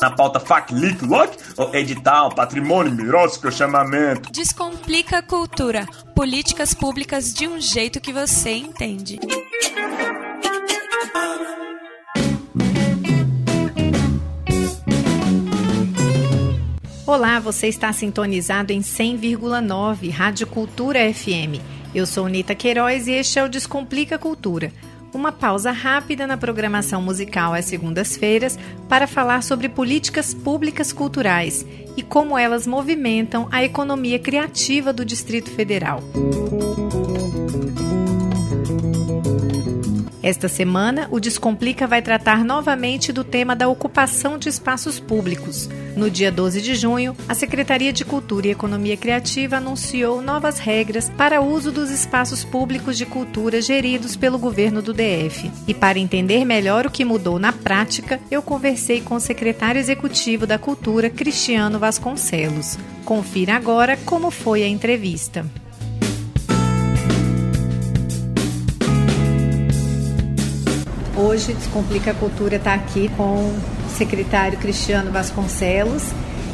Na pauta FAC, LIC, LOC, edital, patrimônio, mirócico, chamamento. Descomplica a cultura. Políticas públicas de um jeito que você entende. Olá, você está sintonizado em 100,9 Rádio Cultura FM. Eu sou Nita Queiroz e este é o Descomplica Cultura. Uma pausa rápida na programação musical às segundas-feiras para falar sobre políticas públicas culturais e como elas movimentam a economia criativa do Distrito Federal. Esta semana, o Descomplica vai tratar novamente do tema da ocupação de espaços públicos. No dia 12 de junho, a Secretaria de Cultura e Economia Criativa anunciou novas regras para o uso dos espaços públicos de cultura geridos pelo governo do DF. E para entender melhor o que mudou na prática, eu conversei com o secretário executivo da Cultura, Cristiano Vasconcelos. Confira agora como foi a entrevista. Hoje, Descomplica a Cultura está aqui com o secretário Cristiano Vasconcelos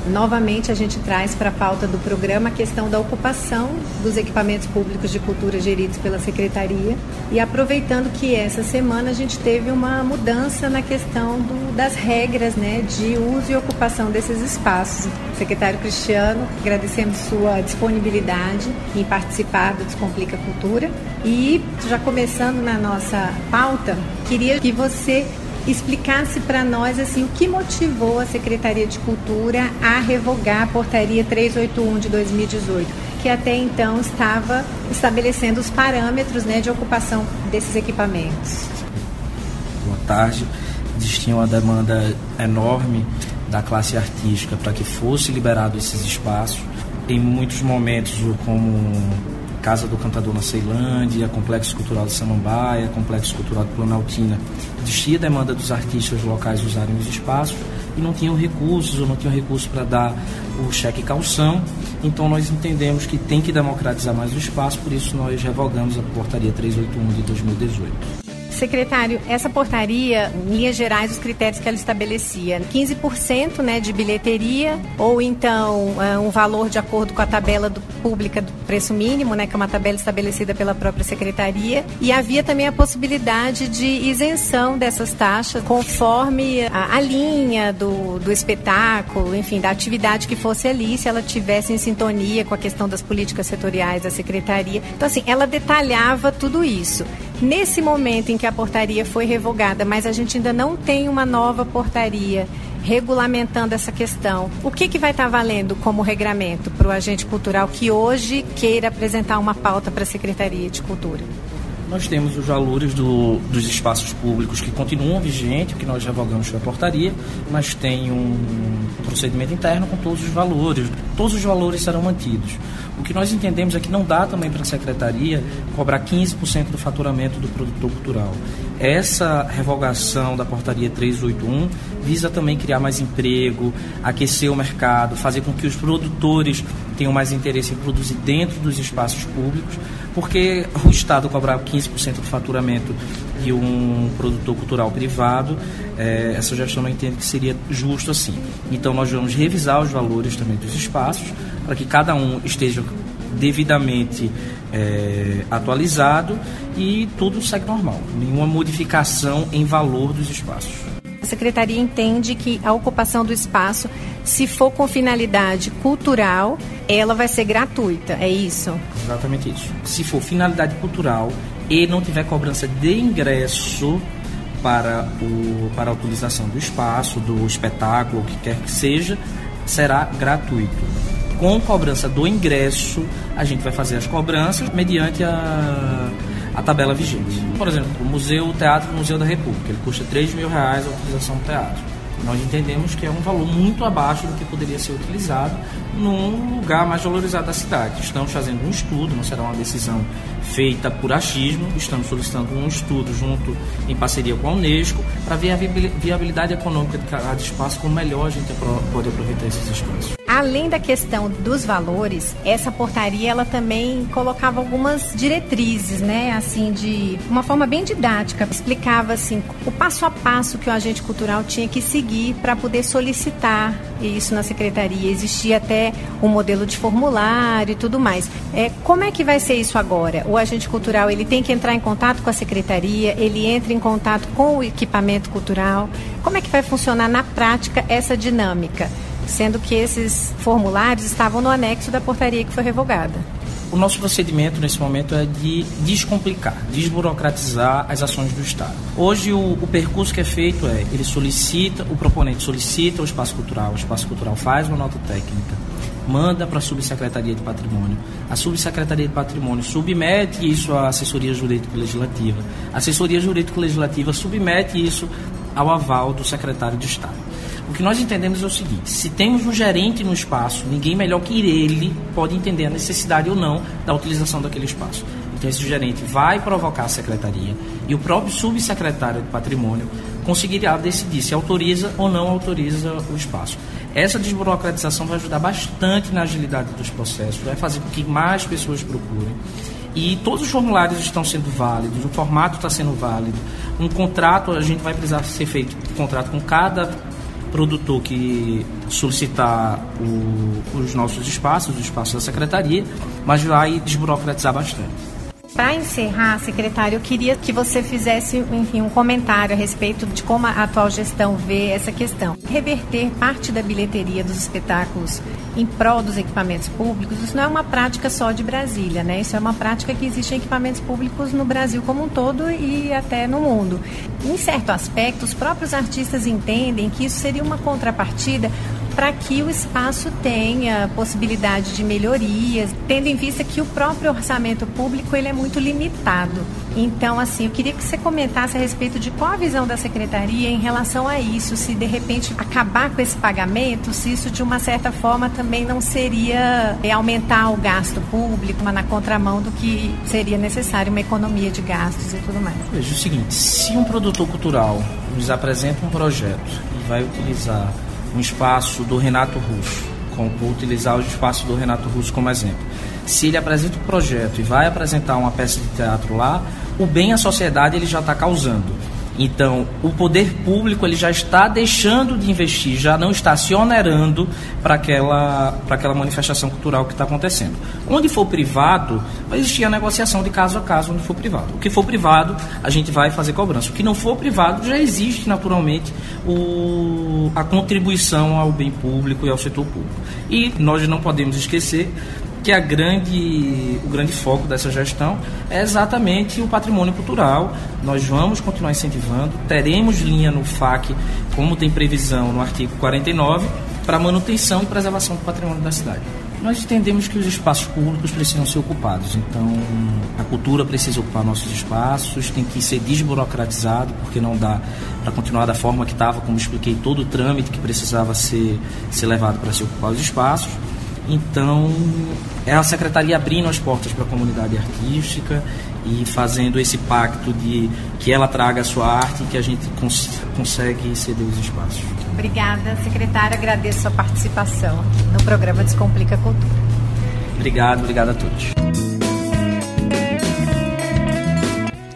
Novamente, a gente traz para a pauta do programa a questão da ocupação dos equipamentos públicos de cultura geridos pela Secretaria. E aproveitando que essa semana a gente teve uma mudança na questão do, das regras né, de uso e ocupação desses espaços. Secretário Cristiano, agradecemos sua disponibilidade em participar do Descomplica Cultura. E já começando na nossa pauta, queria que você explicasse para nós assim o que motivou a Secretaria de Cultura a revogar a portaria 381 de 2018, que até então estava estabelecendo os parâmetros né, de ocupação desses equipamentos. Boa tarde. Existia uma demanda enorme da classe artística para que fosse liberado esses espaços. Em muitos momentos, como Casa do Cantador na Ceilândia, Complexo Cultural de Samambaia, Complexo Cultural de Planaltina. Existia demanda dos artistas locais usarem os espaços e não tinham recursos ou não tinham recursos para dar o cheque calção. Então nós entendemos que tem que democratizar mais o espaço, por isso nós revogamos a portaria 381 de 2018. Secretário, essa portaria, em linhas gerais, os critérios que ela estabelecia, 15% né, de bilheteria, ou então é, um valor de acordo com a tabela do, pública do preço mínimo, né, que é uma tabela estabelecida pela própria Secretaria, e havia também a possibilidade de isenção dessas taxas conforme a, a linha do, do espetáculo, enfim, da atividade que fosse ali, se ela tivesse em sintonia com a questão das políticas setoriais da Secretaria. Então, assim, ela detalhava tudo isso. Nesse momento em que a portaria foi revogada, mas a gente ainda não tem uma nova portaria regulamentando essa questão, o que, que vai estar valendo como regramento para o agente cultural que hoje queira apresentar uma pauta para a Secretaria de Cultura? Nós temos os valores do, dos espaços públicos que continuam vigentes, que nós revogamos a portaria, mas tem um procedimento interno com todos os valores. Todos os valores serão mantidos. O que nós entendemos é que não dá também para a secretaria cobrar 15% do faturamento do produtor cultural. Essa revogação da portaria 381 visa também criar mais emprego, aquecer o mercado, fazer com que os produtores tenham mais interesse em produzir dentro dos espaços públicos, porque o Estado cobrar 15% do faturamento de um produtor cultural privado, é, essa gestão não entende que seria justo assim. Então nós vamos revisar os valores também dos espaços, para que cada um esteja devidamente é, atualizado e tudo segue normal. Nenhuma modificação em valor dos espaços. A Secretaria entende que a ocupação do espaço, se for com finalidade cultural, ela vai ser gratuita, é isso? Exatamente isso. Se for finalidade cultural e não tiver cobrança de ingresso para, o, para a utilização do espaço, do espetáculo, o que quer que seja, será gratuito com cobrança do ingresso, a gente vai fazer as cobranças mediante a, a tabela vigente. Por exemplo, o Museu o Teatro do Museu da República, ele custa 3 mil reais a utilização do teatro. Nós entendemos que é um valor muito abaixo do que poderia ser utilizado num lugar mais valorizado da cidade. Estamos fazendo um estudo, não será uma decisão feita por achismo, estamos solicitando um estudo junto em parceria com a Unesco para ver a viabilidade econômica de cada espaço, como melhor a gente pode aproveitar esses espaços. Além da questão dos valores, essa portaria ela também colocava algumas diretrizes, né? Assim, de uma forma bem didática, explicava assim o passo a passo que o agente cultural tinha que seguir para poder solicitar isso na secretaria. Existia até um modelo de formulário e tudo mais. É, como é que vai ser isso agora? O agente cultural ele tem que entrar em contato com a secretaria, ele entra em contato com o equipamento cultural. Como é que vai funcionar na prática essa dinâmica? Sendo que esses formulários estavam no anexo da portaria que foi revogada. O nosso procedimento nesse momento é de descomplicar, desburocratizar as ações do Estado. Hoje o, o, percurso que é feito é, ele solicita, o proponente solicita o espaço cultural, o espaço cultural faz uma nota técnica, manda para a Subsecretaria de Patrimônio. A Subsecretaria de Patrimônio submete isso à Assessoria Jurídica Legislativa. A Assessoria Jurídica Legislativa submete isso ao aval do Secretário de Estado. O que nós entendemos é o seguinte: se temos um gerente no espaço, ninguém melhor que ele pode entender a necessidade ou não da utilização daquele espaço. Então, esse gerente vai provocar a secretaria e o próprio subsecretário de patrimônio conseguirá decidir se autoriza ou não autoriza o espaço. Essa desburocratização vai ajudar bastante na agilidade dos processos, vai fazer com que mais pessoas procurem. E todos os formulários estão sendo válidos, o formato está sendo válido. Um contrato, a gente vai precisar ser feito um contrato com cada produtor que solicitar o, os nossos espaços, os espaços da secretaria, mas vai desburocratizar bastante. Para encerrar, secretário, eu queria que você fizesse enfim, um comentário a respeito de como a atual gestão vê essa questão. Reverter parte da bilheteria dos espetáculos em prol dos equipamentos públicos, isso não é uma prática só de Brasília, né? Isso é uma prática que existe em equipamentos públicos no Brasil como um todo e até no mundo. Em certo aspecto, os próprios artistas entendem que isso seria uma contrapartida para que o espaço tenha possibilidade de melhorias, tendo em vista que o próprio orçamento público ele é muito limitado. Então, assim, eu queria que você comentasse a respeito de qual a visão da secretaria em relação a isso, se de repente acabar com esse pagamento, se isso de uma certa forma também não seria é, aumentar o gasto público, mas na contramão do que seria necessário uma economia de gastos e tudo mais. Veja o seguinte, se um produtor cultural nos apresenta um projeto e vai utilizar um espaço do Renato Russo, vou utilizar o espaço do Renato Russo como exemplo. Se ele apresenta um projeto e vai apresentar uma peça de teatro lá, o bem à sociedade ele já está causando. Então, o poder público ele já está deixando de investir, já não está se onerando para aquela, para aquela manifestação cultural que está acontecendo. Onde for privado, vai existir a negociação de caso a caso onde for privado. O que for privado, a gente vai fazer cobrança. O que não for privado, já existe naturalmente o, a contribuição ao bem público e ao setor público. E nós não podemos esquecer que a grande, o grande foco dessa gestão é exatamente o patrimônio cultural. Nós vamos continuar incentivando, teremos linha no FAC, como tem previsão no artigo 49, para manutenção e preservação do patrimônio da cidade. Nós entendemos que os espaços públicos precisam ser ocupados, então a cultura precisa ocupar nossos espaços, tem que ser desburocratizado, porque não dá para continuar da forma que estava, como expliquei, todo o trâmite que precisava ser, ser levado para se ocupar os espaços. Então, é a secretaria abrindo as portas para a comunidade artística e fazendo esse pacto de que ela traga a sua arte e que a gente cons consegue ceder os espaços. Obrigada, secretária. Agradeço a sua participação no programa Descomplica Cultura. Obrigado, obrigado a todos.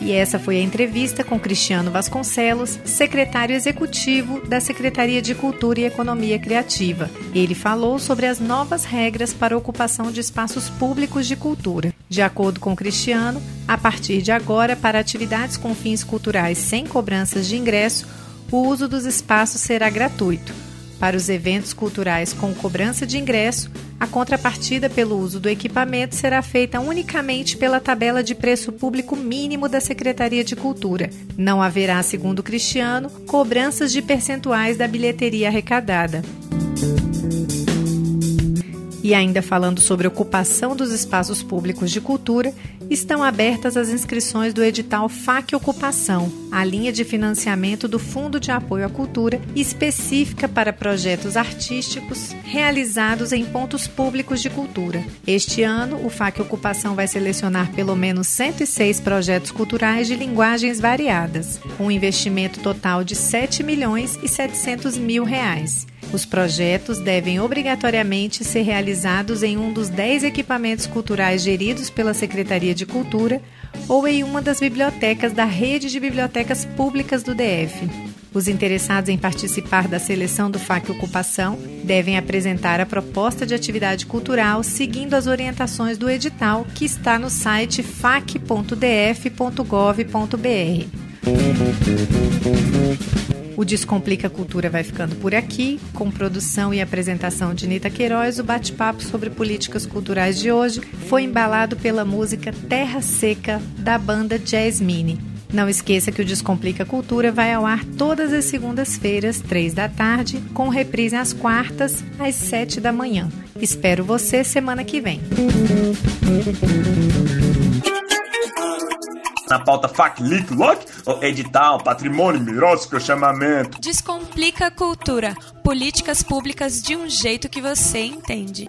E essa foi a entrevista com Cristiano Vasconcelos, secretário executivo da Secretaria de Cultura e Economia Criativa. Ele falou sobre as novas regras para a ocupação de espaços públicos de cultura. De acordo com Cristiano, a partir de agora, para atividades com fins culturais sem cobranças de ingresso, o uso dos espaços será gratuito. Para os eventos culturais com cobrança de ingresso, a contrapartida pelo uso do equipamento será feita unicamente pela tabela de preço público mínimo da Secretaria de Cultura. Não haverá, segundo Cristiano, cobranças de percentuais da bilheteria arrecadada. E ainda falando sobre ocupação dos espaços públicos de cultura, estão abertas as inscrições do edital FAC Ocupação, a linha de financiamento do Fundo de Apoio à Cultura, específica para projetos artísticos realizados em pontos públicos de cultura. Este ano, o FAC Ocupação vai selecionar pelo menos 106 projetos culturais de linguagens variadas, com um investimento total de 7 milhões e 700 mil reais. Os projetos devem obrigatoriamente ser realizados em um dos 10 equipamentos culturais geridos pela Secretaria de Cultura ou em uma das bibliotecas da rede de bibliotecas públicas do DF. Os interessados em participar da seleção do FAC Ocupação devem apresentar a proposta de atividade cultural seguindo as orientações do edital que está no site fac.df.gov.br. O Descomplica Cultura vai ficando por aqui, com produção e apresentação de Nita Queiroz. O bate-papo sobre políticas culturais de hoje foi embalado pela música Terra Seca, da banda Jasmine. Não esqueça que o Descomplica Cultura vai ao ar todas as segundas-feiras, três da tarde, com reprise às quartas, às sete da manhã. Espero você semana que vem. Na pauta FAC, LIC, LOC, edital, patrimônio, mirósico, chamamento. Descomplica a cultura. Políticas públicas de um jeito que você entende.